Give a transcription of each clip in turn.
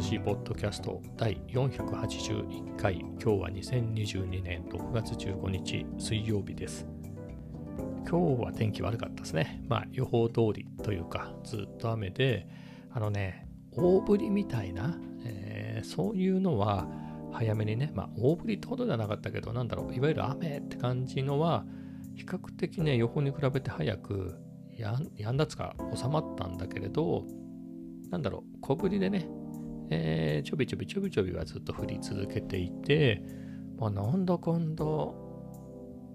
S3 ポッドキャスト第481回。今日は2022年6月15日水曜日です。今日は天気悪かったですね。まあ予報通りというかずっと雨であのね大降りみたいな、えー、そういうのは早めにねまあ大降りってほどではなかったけどなんだろういわゆる雨って感じのは比較的ね予報に比べて早くやんだつか収まったんだけれどなんだろう、小降りでね、えー、ちょびちょびちょびちょびはずっと降り続けていて、まあ、なんだかんだ、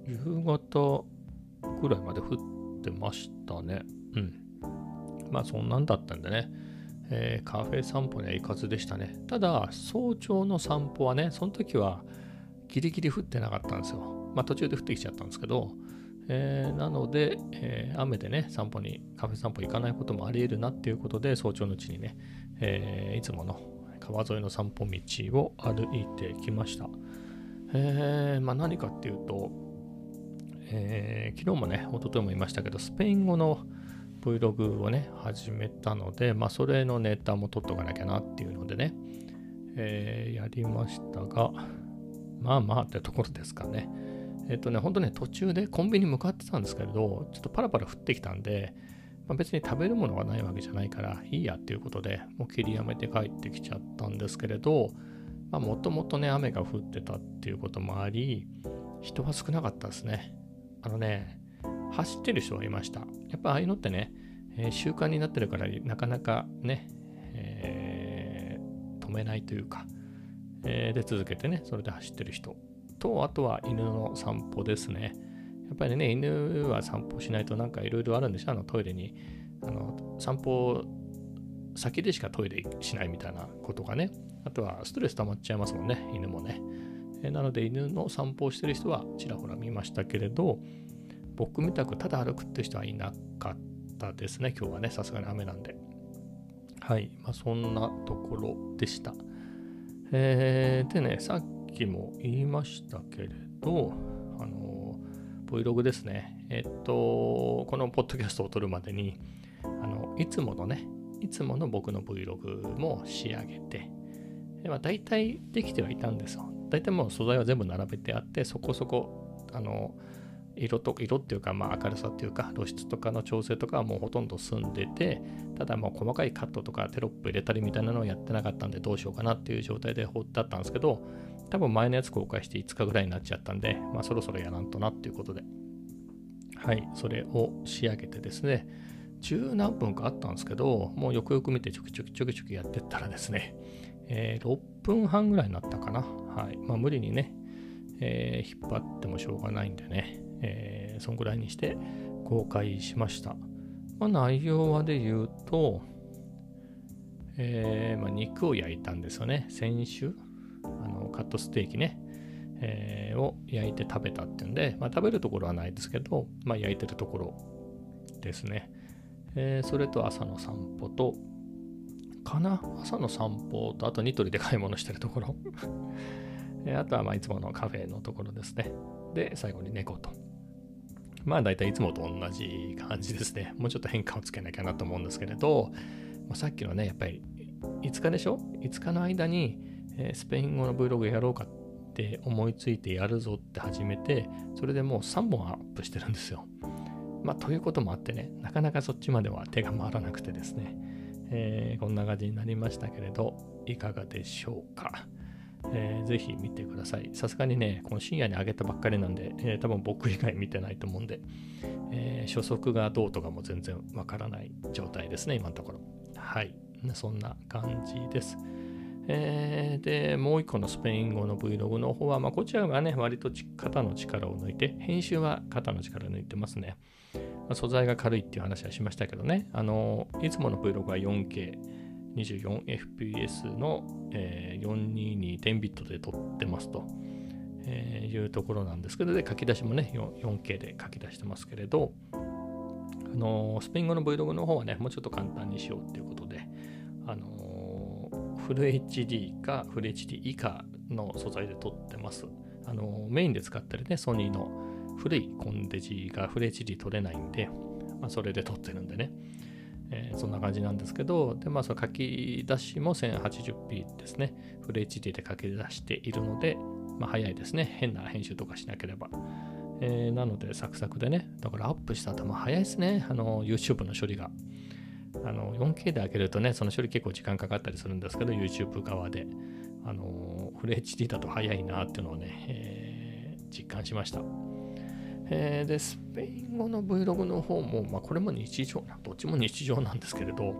夕方ぐらいまで降ってましたね。うん。まあ、そんなんだったんでね、えー、カフェ散歩には行かずでしたね。ただ、早朝の散歩はね、その時はギリギリ降ってなかったんですよ。まあ、途中で降ってきちゃったんですけど、えー、なので、えー、雨でね、散歩に、カフェ散歩行かないこともあり得るなっていうことで、早朝のうちにね、えー、いつもの川沿いの散歩道を歩いてきました。えー、まあ、何かっていうと、えー、昨日もね、一昨日も言いましたけど、スペイン語の Vlog をね、始めたので、まあ、それのネタも撮っとかなきゃなっていうのでね、えー、やりましたが、まあまあってところですかね。えっとね、ほんとね、途中でコンビニ向かってたんですけれど、ちょっとパラパラ降ってきたんで、まあ、別に食べるものがないわけじゃないから、いいやっていうことで、もう切りやめて帰ってきちゃったんですけれど、もともとね、雨が降ってたっていうこともあり、人は少なかったですね。あのね、走ってる人はいました。やっぱああいうのってね、えー、習慣になってるから、なかなかね、えー、止めないというか、えー、で続けてね、それで走ってる人と、あとは犬の散歩ですね。やっぱりね、犬は散歩しないとなんかいろいろあるんでしょ？あのトイレに。あの散歩先でしかトイレしないみたいなことがね。あとはストレス溜まっちゃいますもんね、犬もね。えなので犬の散歩をしてる人はちらほら見ましたけれど、僕みたくただ歩くって人はいなかったですね、今日はね、さすがに雨なんで。はい、まあ、そんなところでした。えー、でね、さっきも言いましたけれど、Vlog ですね。えっと、このポッドキャストを撮るまでに、あの、いつものね、いつもの僕の Vlog も仕上げて、でまあ、大体できてはいたんですよ。大体もう素材は全部並べてあって、そこそこ、あの、色と色っていうか、まあ、明るさっていうか露出とかの調整とかはもうほとんど済んでてただもう細かいカットとかテロップ入れたりみたいなのをやってなかったんでどうしようかなっていう状態で放ってあったんですけど多分前のやつ公開して5日ぐらいになっちゃったんで、まあ、そろそろやらんとなっていうことで、はい、それを仕上げてですね、十何分かあったんですけど、もうよくよく見てちょきちょきちょきちょきやってったらですね、えー、6分半ぐらいになったかな。はい。まあ無理にね、えー、引っ張ってもしょうがないんでね、えー、そんぐらいにして公開しました。まあ内容はで言うと、えーまあ、肉を焼いたんですよね。先週あのカットステーキね、えー、を焼いて食べたっていうんで、まあ、食べるところはないですけど、まあ、焼いてるところですね。えー、それと朝の散歩と、かな？朝の散歩と、あとニトリで買い物してるところ。あとはまあいつものカフェのところですね。で、最後に猫と。まあ大体いつもと同じ感じですね。もうちょっと変化をつけなきゃなと思うんですけれど、まあ、さっきのね、やっぱり5日でしょ ?5 日の間にえー、スペイン語の Vlog やろうかって思いついてやるぞって始めて、それでもう3本アップしてるんですよ。まあ、ということもあってね、なかなかそっちまでは手が回らなくてですね、えー、こんな感じになりましたけれど、いかがでしょうか。えー、ぜひ見てください。さすがにね、この深夜に上げたばっかりなんで、えー、多分僕以外見てないと思うんで、えー、初速がどうとかも全然わからない状態ですね、今のところ。はい。そんな感じです。えー、で、もう一個のスペイン語の Vlog の方は、まあ、こちらがね、割と肩の力を抜いて、編集は肩の力を抜いてますね。まあ、素材が軽いっていう話はしましたけどね、あの、いつもの Vlog は 4K、24fps の、えー、422点ビットで撮ってますと、えー、いうところなんですけど、で、書き出しもね、4K で書き出してますけれど、あのスペイン語の Vlog の方はね、もうちょっと簡単にしようっていうこと、フル HD かフル HD 以下の素材で撮ってます。あのメインで使ってるね、ソニーの古いコンデジがフル HD 撮れないんで、まあ、それで撮ってるんでね。えー、そんな感じなんですけど、で、まあ、その書き出しも 1080p ですね。フル HD で書き出しているので、まあ、早いですね。変な編集とかしなければ。えー、なので、サクサクでね。だからアップした後も早いですね。あの、YouTube の処理が。あの、4K で開けるとね、その処理結構時間かかったりするんですけど、YouTube 側で。あの、フル HD だと早いなっていうのをね、えー、実感しました。えー、で、スペイン語の Vlog の方も、まあ、これも日常、どっちも日常なんですけれど、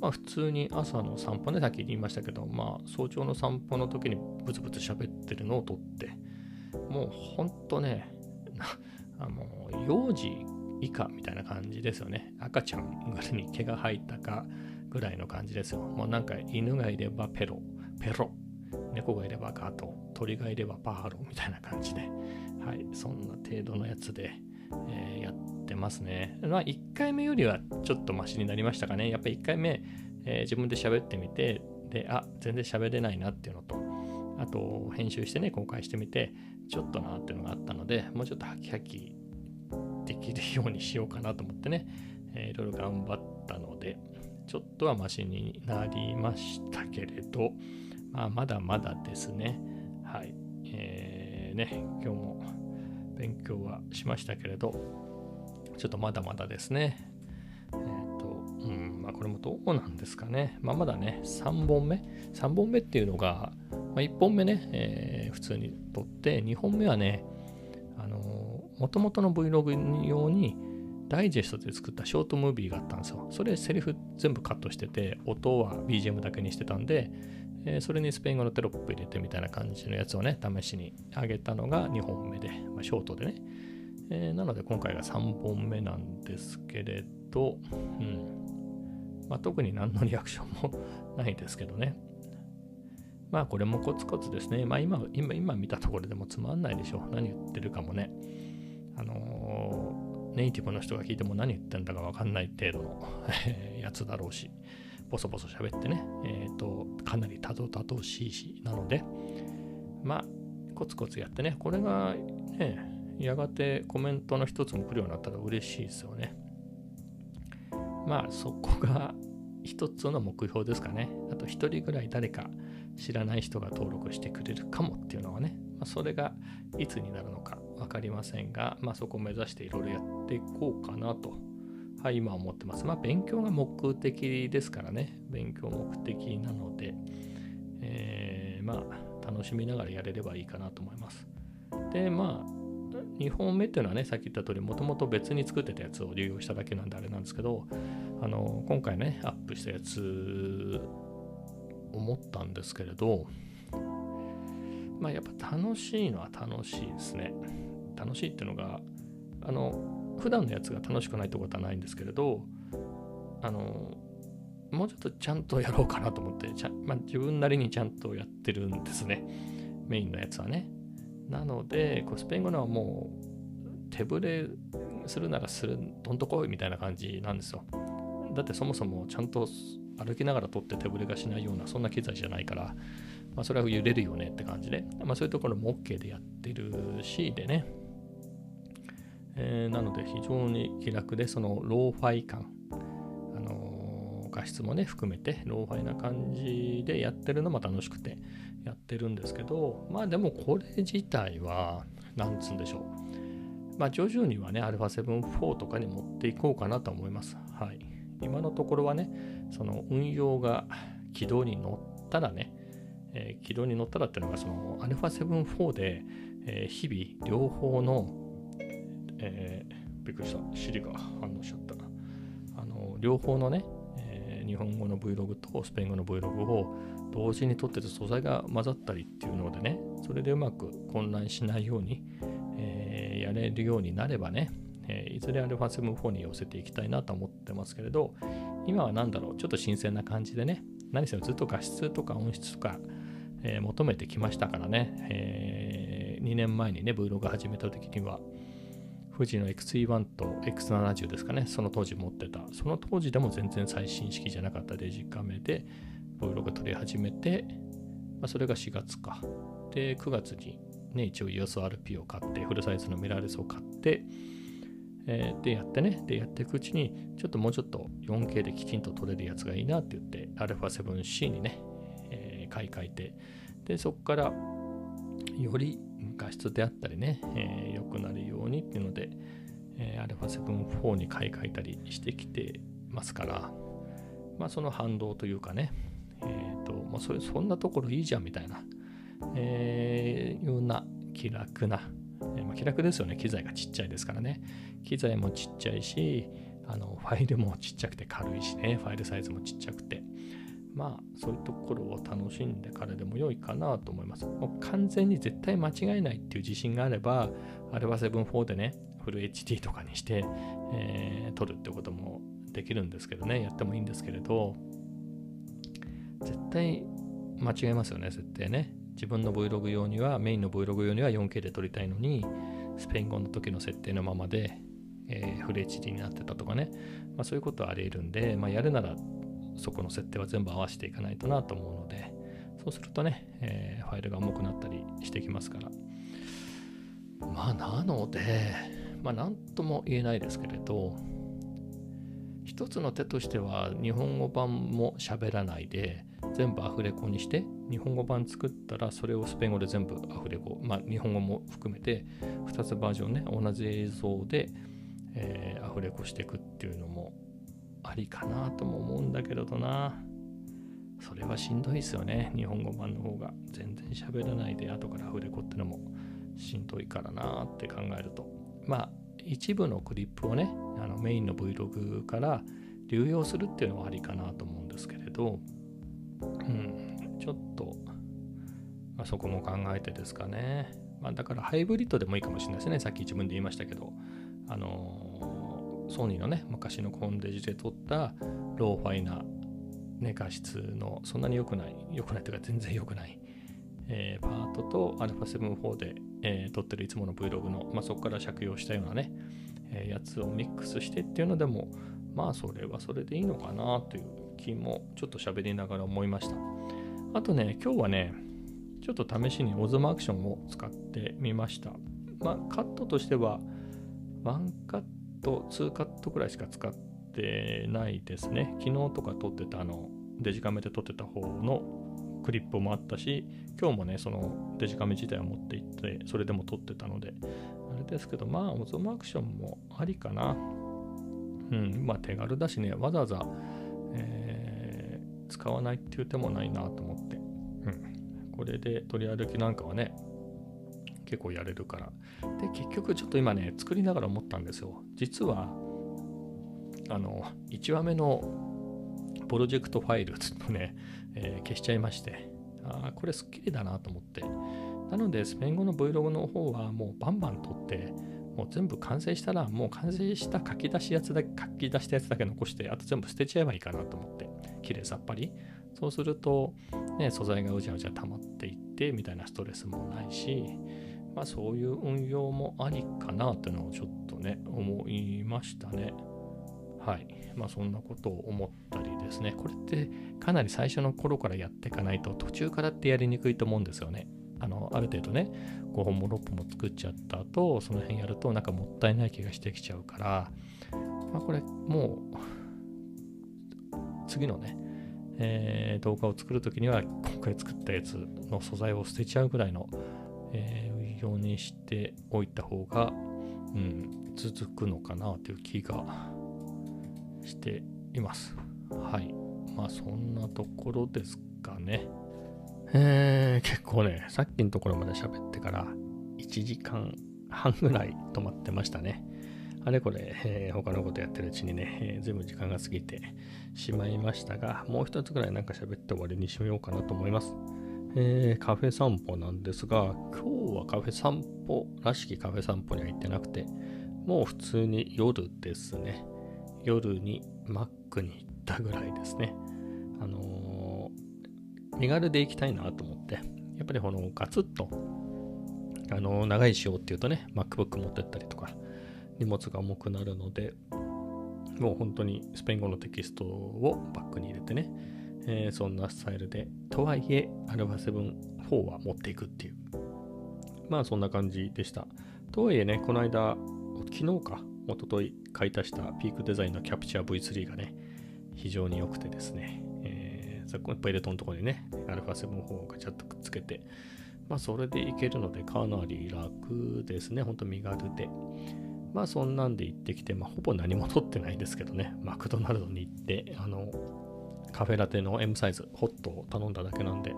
まあ、普通に朝の散歩ね、さっき言いましたけど、まあ、早朝の散歩の時にブツブツ喋ってるのを撮って、もうほんとね、あの、幼児以下みたいな感じですよね。赤ちゃんに毛が生えたかぐらいの感じですよ。もうなんか犬がいればペロ、ペロ、猫がいればガト、鳥がいればパーロみたいな感じで、はい、そんな程度のやつで、えー、やってますね。まあ、1回目よりはちょっとマシになりましたかね。やっぱ1回目、えー、自分で喋ってみて、で、あ、全然喋れないなっていうのと、あと、編集してね、公開してみて、ちょっとなっていうのがあったので、もうちょっとハキハキできるようにしようかなと思ってね、えー、いろいろ頑張ったので、ちょっとはマシになりましたけれど、まあ、まだまだですね。はい。えー、ね、今日も勉強はしましたけれど、ちょっとまだまだですね。えっ、ー、と、うん、まあこれもどうなんですかね。まあまだね、3本目 ?3 本目っていうのが、まあ、1本目ね、えー、普通に撮って、2本目はね、ー、元々の Vlog 用にダイジェストで作ったショートムービーがあったんですよ。それセリフ全部カットしてて、音は BGM だけにしてたんで、えー、それにスペイン語のテロップ入れてみたいな感じのやつをね、試しに上げたのが2本目で、まあ、ショートでね。えー、なので今回が3本目なんですけれど、うんまあ、特に何のリアクションもないですけどね。まあこれもコツコツですね。まあ今、今、今見たところでもつまんないでしょう。何言ってるかもね。あの、ネイティブの人が聞いても何言ってんだかわかんない程度のやつだろうし。ボソボソ喋ってね、えっ、ー、と、かなりたどたどしいし、なので、まあ、コツコツやってね、これがね、やがてコメントの一つも来るようになったら嬉しいですよね。まあ、そこが一つの目標ですかね。あと一人ぐらい誰か知らない人が登録してくれるかもっていうのはね、まあ、それがいつになるのか分かりませんが、まあ、そこを目指していろいろやっていこうかなとはい、今思ってます。まあ、勉強が目的ですからね。勉強目的なので、えー、まあ、楽しみながらやれればいいかなと思います。で、まあ、2本目っていうのはね、さっき言った通り、もともと別に作ってたやつを利用しただけなんであれなんですけど、あの、今回ね、アップしたやつ、思ったんですけれど、まあ、やっぱ楽しいのは楽しいですね。楽しいっていうのが、あの、普段のやつが楽しくないってことはないんですけれどあのもうちょっとちゃんとやろうかなと思ってちゃ、まあ、自分なりにちゃんとやってるんですね。メインのやつはね。なのでこうスペイン語のはもう手ぶれするならするどんとこいみたいな感じなんですよ。だってそもそもちゃんと歩きながら取って手ぶれがしないようなそんな機材じゃないから、まあ、それは揺れるよねって感じで、まあ、そういうところも OK でやってるしでね。えー、なので非常に気楽でそのローファイ感、あのー、画質もね含めてローファイな感じでやってるのも楽しくてやってるんですけどまあでもこれ自体はなんつうんでしょう。まあ徐々にはね α7-4 とかに持っていこうかなと思います。はい。今のところはねその運用が軌道に乗ったらね、えー、軌道に乗ったらっていうのがその α7-4 で、えー、日々両方のえー、びっくりした。Siri が反応しちゃった。あの、両方のね、えー、日本語の Vlog とスペイン語の Vlog を同時に撮ってて素材が混ざったりっていうのでね、それでうまく混乱しないように、えー、やれるようになればね、え、いずれ α7-4 に寄せていきたいなと思ってますけれど、今は何だろう、ちょっと新鮮な感じでね、何せずっと画質とか音質とか、えー、求めてきましたからね、えー、2年前にね、Vlog 始めた時には、富士の XE1 と X70 ですかね、その当時持ってた。その当時でも全然最新式じゃなかったデジカメで、ボイロが撮り始めて、まあ、それが4月か。で、9月にね、一応 EOSRP を買って、フルサイズのミラーレスを買って、えー、でやってね、でやっていくうちに、ちょっともうちょっと 4K できちんと撮れるやつがいいなって言って、α7C にね、えー、買い替えて、で、そこから、より画質であったりね、えー、良くなるようにっていうので、えー、α7-4 に買い替えたりしてきてますから、まあ、その反動というかね、え、ー、と、もうそれそんなところいいじゃんみたいな、えー、ような気楽な、えーまあ、気楽ですよね。機材がちっちゃいですからね。機材もちっちゃいし、あのファイルもちっちゃくて軽いしね、ファイルサイズもちっちゃくて。まあ、そういうところを楽しんでからでも良いかなと思います。もう完全に絶対間違えないっていう自信があれば、アルファ7-4でね、フル HD とかにして、えー、撮るってこともできるんですけどね、やってもいいんですけれど、絶対間違えますよね、設定ね。自分の Vlog 用には、メインの Vlog 用には 4K で撮りたいのに、スペイン語の時の設定のままで、えー、フル HD になってたとかね、まあ、そういうことはあり得るんで、まあ、やるならそこの設定は全部合わせていかないとなと思うので、そうするとね、えー、ファイルが重くなったりしてきますから。まあ、なので、まあ、なんとも言えないですけれど、一つの手としては、日本語版も喋らないで、全部アフレコにして、日本語版作ったら、それをスペイン語で全部アフレコ、まあ、日本語も含めて、2つバージョンね、同じ映像で、えー、アフレコしていくっていうのもありかなとも思うんだけどな。それはしんどいですよね。日本語版の方が。全然喋らないで後からアフレコってのもしんどいからなって考えると。まあ、一部のクリップをね、あのメインの Vlog から流用するっていうのはありかなと思うんですけれど、うん、ちょっと、まあ、そこも考えてですかね。まあ、だからハイブリッドでもいいかもしれないですね。さっき自分で言いましたけど、あのソニーのね、昔のコンデジで撮ったローファイな、ね、画質のそんなに良くない、良くないというか全然良くない、えー、パートと α7-4 で、えー、撮ってるいつもの Vlog の、まあ、そこから借用したようなね、えー、やつをミックスしてっていうのでも、まあそれはそれでいいのかなという気もちょっと喋りながら思いました。あとね、今日はね、ちょっと試しにオズマアクションを使ってみました。まあカットとしては1カット、2カットくらいしか使ってないですね。昨日とか撮ってたあのデジカメで撮ってた方のクリップもあったし、今日もね、そのデジカメ自体を持って行って、それでも撮ってたので、あれですけど、まあ、オゾマアクションもありかな。うん、まあ手軽だしね、わざわざ、えー、使わないっていう手もないなと思って、うん、これで取り歩きなんかはね、結構やれるから。で、結局ちょっと今ね、作りながら思ったんですよ。実は、あの、1話目のプロジェクトファイルをね、えー、消しちゃいまして、ああ、これスッキリだなと思って。なので、スペイン語の Vlog の方はもうバンバン撮って、もう全部完成したら、もう完成した書き出しやつだけ、書き出したやつだけ残して、あと全部捨てちゃえばいいかなと思って、綺麗さっぱり。そうすると、ね、素材がうじゃうじゃ溜まっていって、みたいなストレスもないし、まあそういう運用もありかなというのをちょっとね、思いましたね。はい。まあそんなことを思ったりですね。これってかなり最初の頃からやっていかないと途中からってやりにくいと思うんですよね。あの、ある程度ね、5本も6本も作っちゃった後、その辺やるとなんかもったいない気がしてきちゃうから、まあこれもう、次のね、えー、動画を作るときには今回作ったやつの素材を捨てちゃうぐらいの、え、ようにしておいた方が、うん、続くのかなという気がしています。はい。まあそんなところですかね。えー、結構ね、さっきのところまで喋ってから1時間半ぐらい止まってましたね。あれこれ、えー、他のことやってるうちにね、えー、全部時間が過ぎてしまいましたが、もう一つぐらいなんか喋って終わりにしようかなと思います。えー、カフェ散歩なんですが、今日はカフェ散歩らしきカフェ散歩には行ってなくて、もう普通に夜ですね。夜にマックに行ったぐらいですね。あのー、身軽で行きたいなと思って、やっぱりこのガツッと、あのー、長い仕様っていうとね、MacBook 持ってったりとか、荷物が重くなるので、もう本当にスペイン語のテキストをバッグに入れてね、えー、そんなスタイルで、とはいえ、α7-4 は持っていくっていう。まあそんな感じでした。とはいえね、この間、昨日か、一昨日買い足したピークデザインのキャプチャー V3 がね、非常に良くてですね、えー、こパイレットのところにね、α7-4 をガチャッとくっつけて、まあそれでいけるのでかなり楽ですね、ほんと身軽で。まあそんなんで行ってきて、まあほぼ何も取ってないですけどね、マクドナルドに行って、あの、カフェラテの M サイズ、ホットを頼んだだけなんで、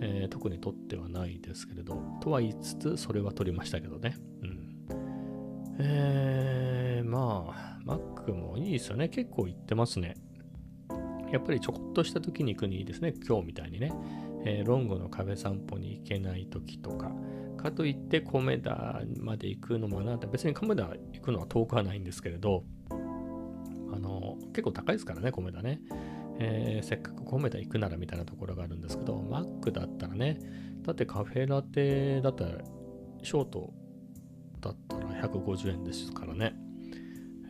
えー、特に取ってはないですけれど、とは言いつつ、それは取りましたけどね。うん。えー、まあ、Mac もいいですよね。結構行ってますね。やっぱりちょこっとした時に行くにいいですね。今日みたいにね。えー、ロングの壁散歩に行けない時とか。かといってコメダまで行くのもな別にコメダ行くのは遠くはないんですけれど、あの、結構高いですからね、コメダね。えー、せっかくコメダ行くならみたいなところがあるんですけど、Mac だったらね、だってカフェラテだったら、ショートだったら150円ですからね。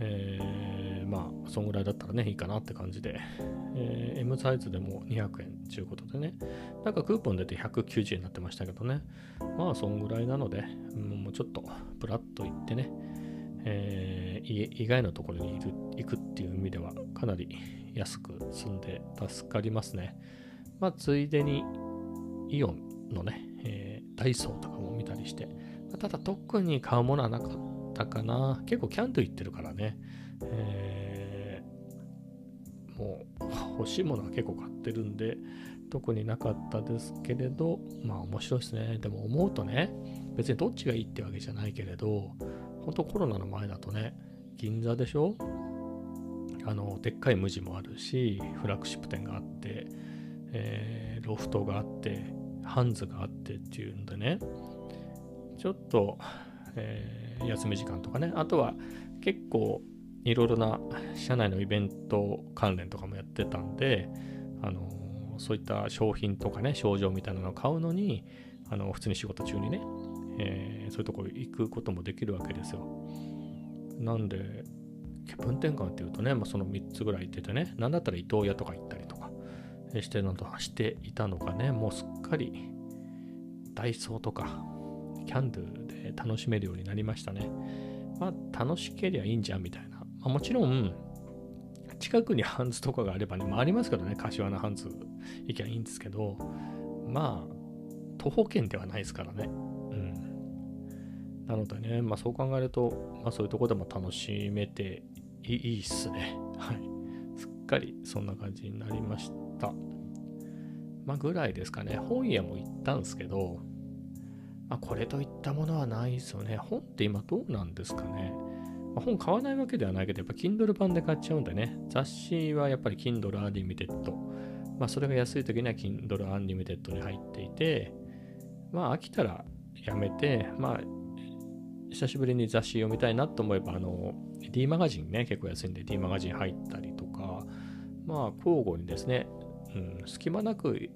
えー、まあ、そんぐらいだったらね、いいかなって感じで、えー、M サイズでも200円ということでね、なんかクーポン出て190円になってましたけどね、まあ、そんぐらいなので、もうちょっと、プラッと行ってね、えー、意外なところに行くっていう意味では、かなり安く済んで助かりますね。まあ、ついでに、イオンのね、えー、ダイソーとかも見たりして、まただ特に買うものはなかったかな。結構キャンドゥ行ってるからね、えー、もう欲しいものは結構買ってるんで、特になかったですけれど、まあ面白いですね。でも思うとね、別にどっちがいいってわけじゃないけれど、本当コロナの前だとね、銀座でしょ？あの、でっかい無地もあるし、フラッグシップ店があって、えー、ロフトがあって、ハンズがあってっていうんでね、ちょっと、えー、休み時間とかね、あとは結構いろいろな社内のイベント関連とかもやってたんで、あのそういった商品とかね、症状みたいなのを買うのに、あの普通に仕事中にね、えー、そういうとこ行くこともできるわけですよ。なんで、気分転換っていうとね、まあ、その3つぐらい行っててね、なんだったら伊東屋とか行ったりとかしてなどしていたのがね、もうすっかりダイソーとかキャンドゥで楽しめるようになりましたね。まあ、楽しけりゃいいんじゃんみたいな。まあ、もちろん、近くにハンズとかがあればね、まあ、ありますけどね、柏のハンズ行きゃいいんですけど、まあ、徒歩圏ではないですからね。うん。なのでね、まあそう考えると、まあそういうとこでも楽しめていいっすね。はい。すっかりそんな感じになりました。まあぐらいですかね。本屋も行ったんですけど、まあ、これといったものはないですよね。本って今どうなんですかね。まあ、本買わないわけではないけど、やっぱ Kindle 版で買っちゃうんでね。雑誌はやっぱり Kindle Unlimited。まあ、それが安い時には Kindle Unlimited に入っていて、まあ、飽きたらやめて、まあ、久しぶりに雑誌読みたいなと思えば、あの、D マガジンね、結構安いんで D マガジン入ったりとか、まあ、交互にですね、うん、隙間なく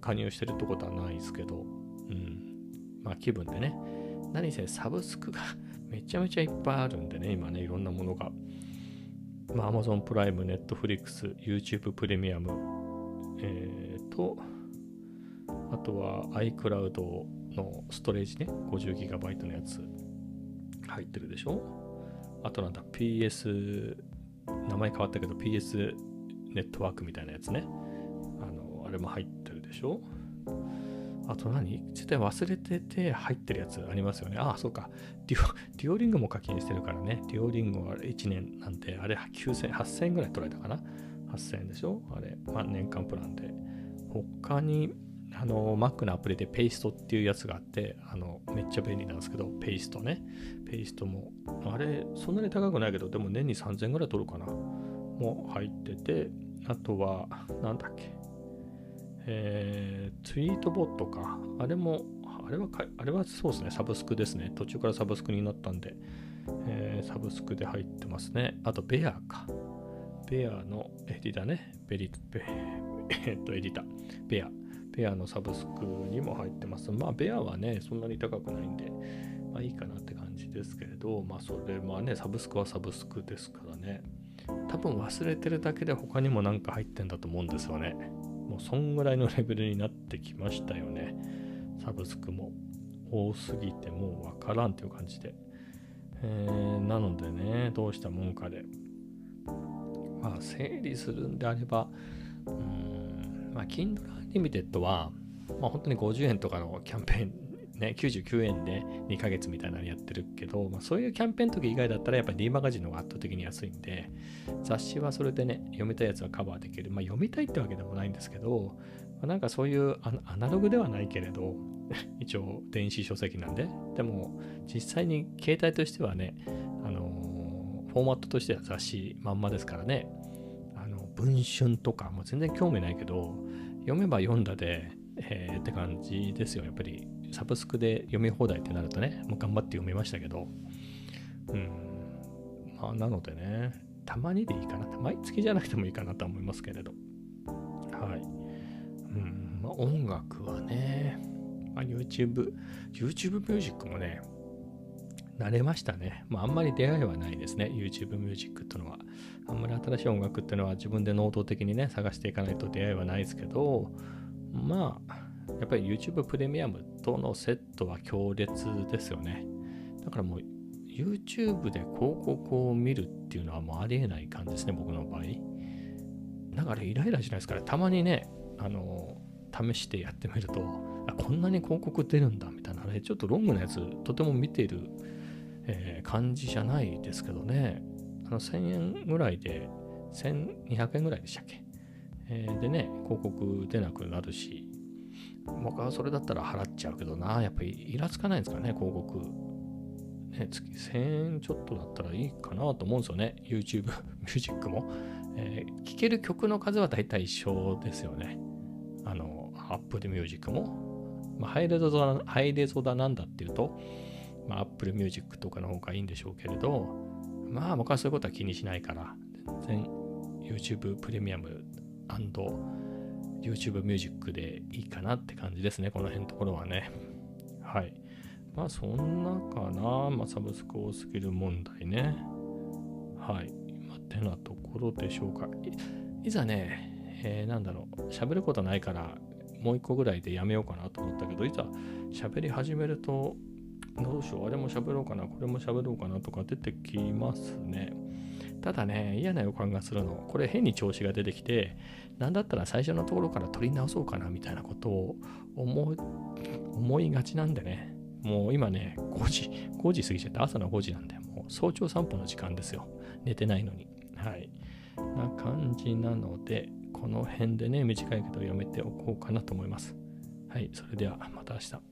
加入してるってことはないですけど、うん、まあ、気分でね。何せサブスクが めちゃめちゃいっぱいあるんでね、今ね、いろんなものが。まあ、Amazon プライム、Netflix、YouTube プレミアム、えー、と、あとは iCloud のストレージね、50GB のやつ入ってるでしょ？あとなんだ、PS、名前変わったけど PS ネットワークみたいなやつね。あの、あれも入ってるでしょ？あと何？絶対忘れてて入ってるやつありますよね。ああ、そうか。デュオデュオリングも課金してるからね。デュオリングは1年なんて、あれ9000、8000円ぐらい取られたかな？8000円でしょ？あれ、まあ、年間プランで。他に、あの、Mac のアプリでペイストっていうやつがあって、あの、めっちゃ便利なんですけど、ペイストね。ペイストも、あれ、そんなに高くないけど、でも年に3000円ぐらい取るかな。も入ってて、あとは、なんだっけ。えー、ツイートボットか。あれも、あれはか、あれはそうですね、サブスクですね。途中からサブスクになったんで、えー、サブスクで入ってますね。あと、ベアか。ベアのエディタね。ベリ、ベ、えっと、エディタ。ベア。ベアのサブスクにも入ってます。まあ、ベアはね、そんなに高くないんで、まあいいかなって感じですけれど、まあ、それはね、サブスクはサブスクですからね。多分忘れてるだけで他にもなんか入ってんだと思うんですよね。もうそんぐらいのレベルになってきましたよね。サブスクも多すぎてもうわからんという感じで。えー、なのでね、どうしたもんかで。まあ、整理するんであれば、うん、まあ、Kindle Unlimited は、まあ、本当に50円とかのキャンペーンね、99円で2ヶ月みたいなのやってるけど、まあ、そういうキャンペーンの時以外だったらやっぱり D マガジンの方が圧倒的に安いんで、雑誌はそれでね、読みたいやつはカバーできる。まあ読みたいってわけでもないんですけど、まあ、なんかそういうアナログではないけれど、一応電子書籍なんで、でも実際に携帯としてはね、あのー、フォーマットとしては雑誌まんまですからね、文春とかも全然興味ないけど、読めば読んだで、えー、って感じですよ、やっぱりサブスクで読み放題ってなるとね、もう頑張って読みましたけど、うん、まあ、なのでね、たまにでいいかな。毎月じゃなくてもいいかなと思いますけれど。はい。うん、まあ、音楽はね、まあ、YouTube、YouTube ミュージックもね、慣れましたね。まあ、あんまり出会いはないですね。YouTube ミュージックっていうのは。あんまり新しい音楽っていうのは自分で能動的にね、探していかないと出会いはないですけど、まあ、やっぱり YouTube プレミアムとのセットは強烈ですよね。だからもう YouTube で広告を見るっていうのはもうありえない感じですね、僕の場合。だからイライラしないですから、たまにね、あの、試してやってみると、あこんなに広告出るんだみたいなね、ちょっとロングなやつ、とても見ている、えー、感じじゃないですけどね、あの1000円ぐらいで、1200円ぐらいでしたっけ、えー、でね、広告出なくなるし、僕はそれだったら払っちゃうけどな、やっぱりイラつかないんですかね、広告。ね、月1000円ちょっとだったらいいかなと思うんですよね、YouTube ミュージックも。えー、聴ける曲の数は大体一緒ですよね。あの、Apple Music も。まあ、ハイレゾだ、ハイレゾだなんだっていうと、まあ、Apple Music とかの方がいいんでしょうけれど、まあ僕はそういうことは気にしないから、全然 YouTube プレミアム YouTube ミュージックでいいかなって感じですね、この辺のところはね。はい。まあそんなかな、まあ、サブスク多すぎる問題ね。はい。まあ、てなところでしょうか。いざね、えー、なんだろう、喋ることないから、もう一個ぐらいでやめようかなと思ったけど、いざ喋り始めると、どうしよう、あれも喋ろうかな、これも喋ろうかなとか出てきますね。ただね、嫌な予感がするの。これ変に調子が出てきて、なんだったら最初のところから取り直そうかなみたいなことを思いがちなんでね。もう今ね、5時、5時過ぎちゃって朝の5時なんで、もう早朝散歩の時間ですよ。寝てないのに。はい。な感じなので、この辺でね、短いけど読めておこうかなと思います。はい。それではまた明日。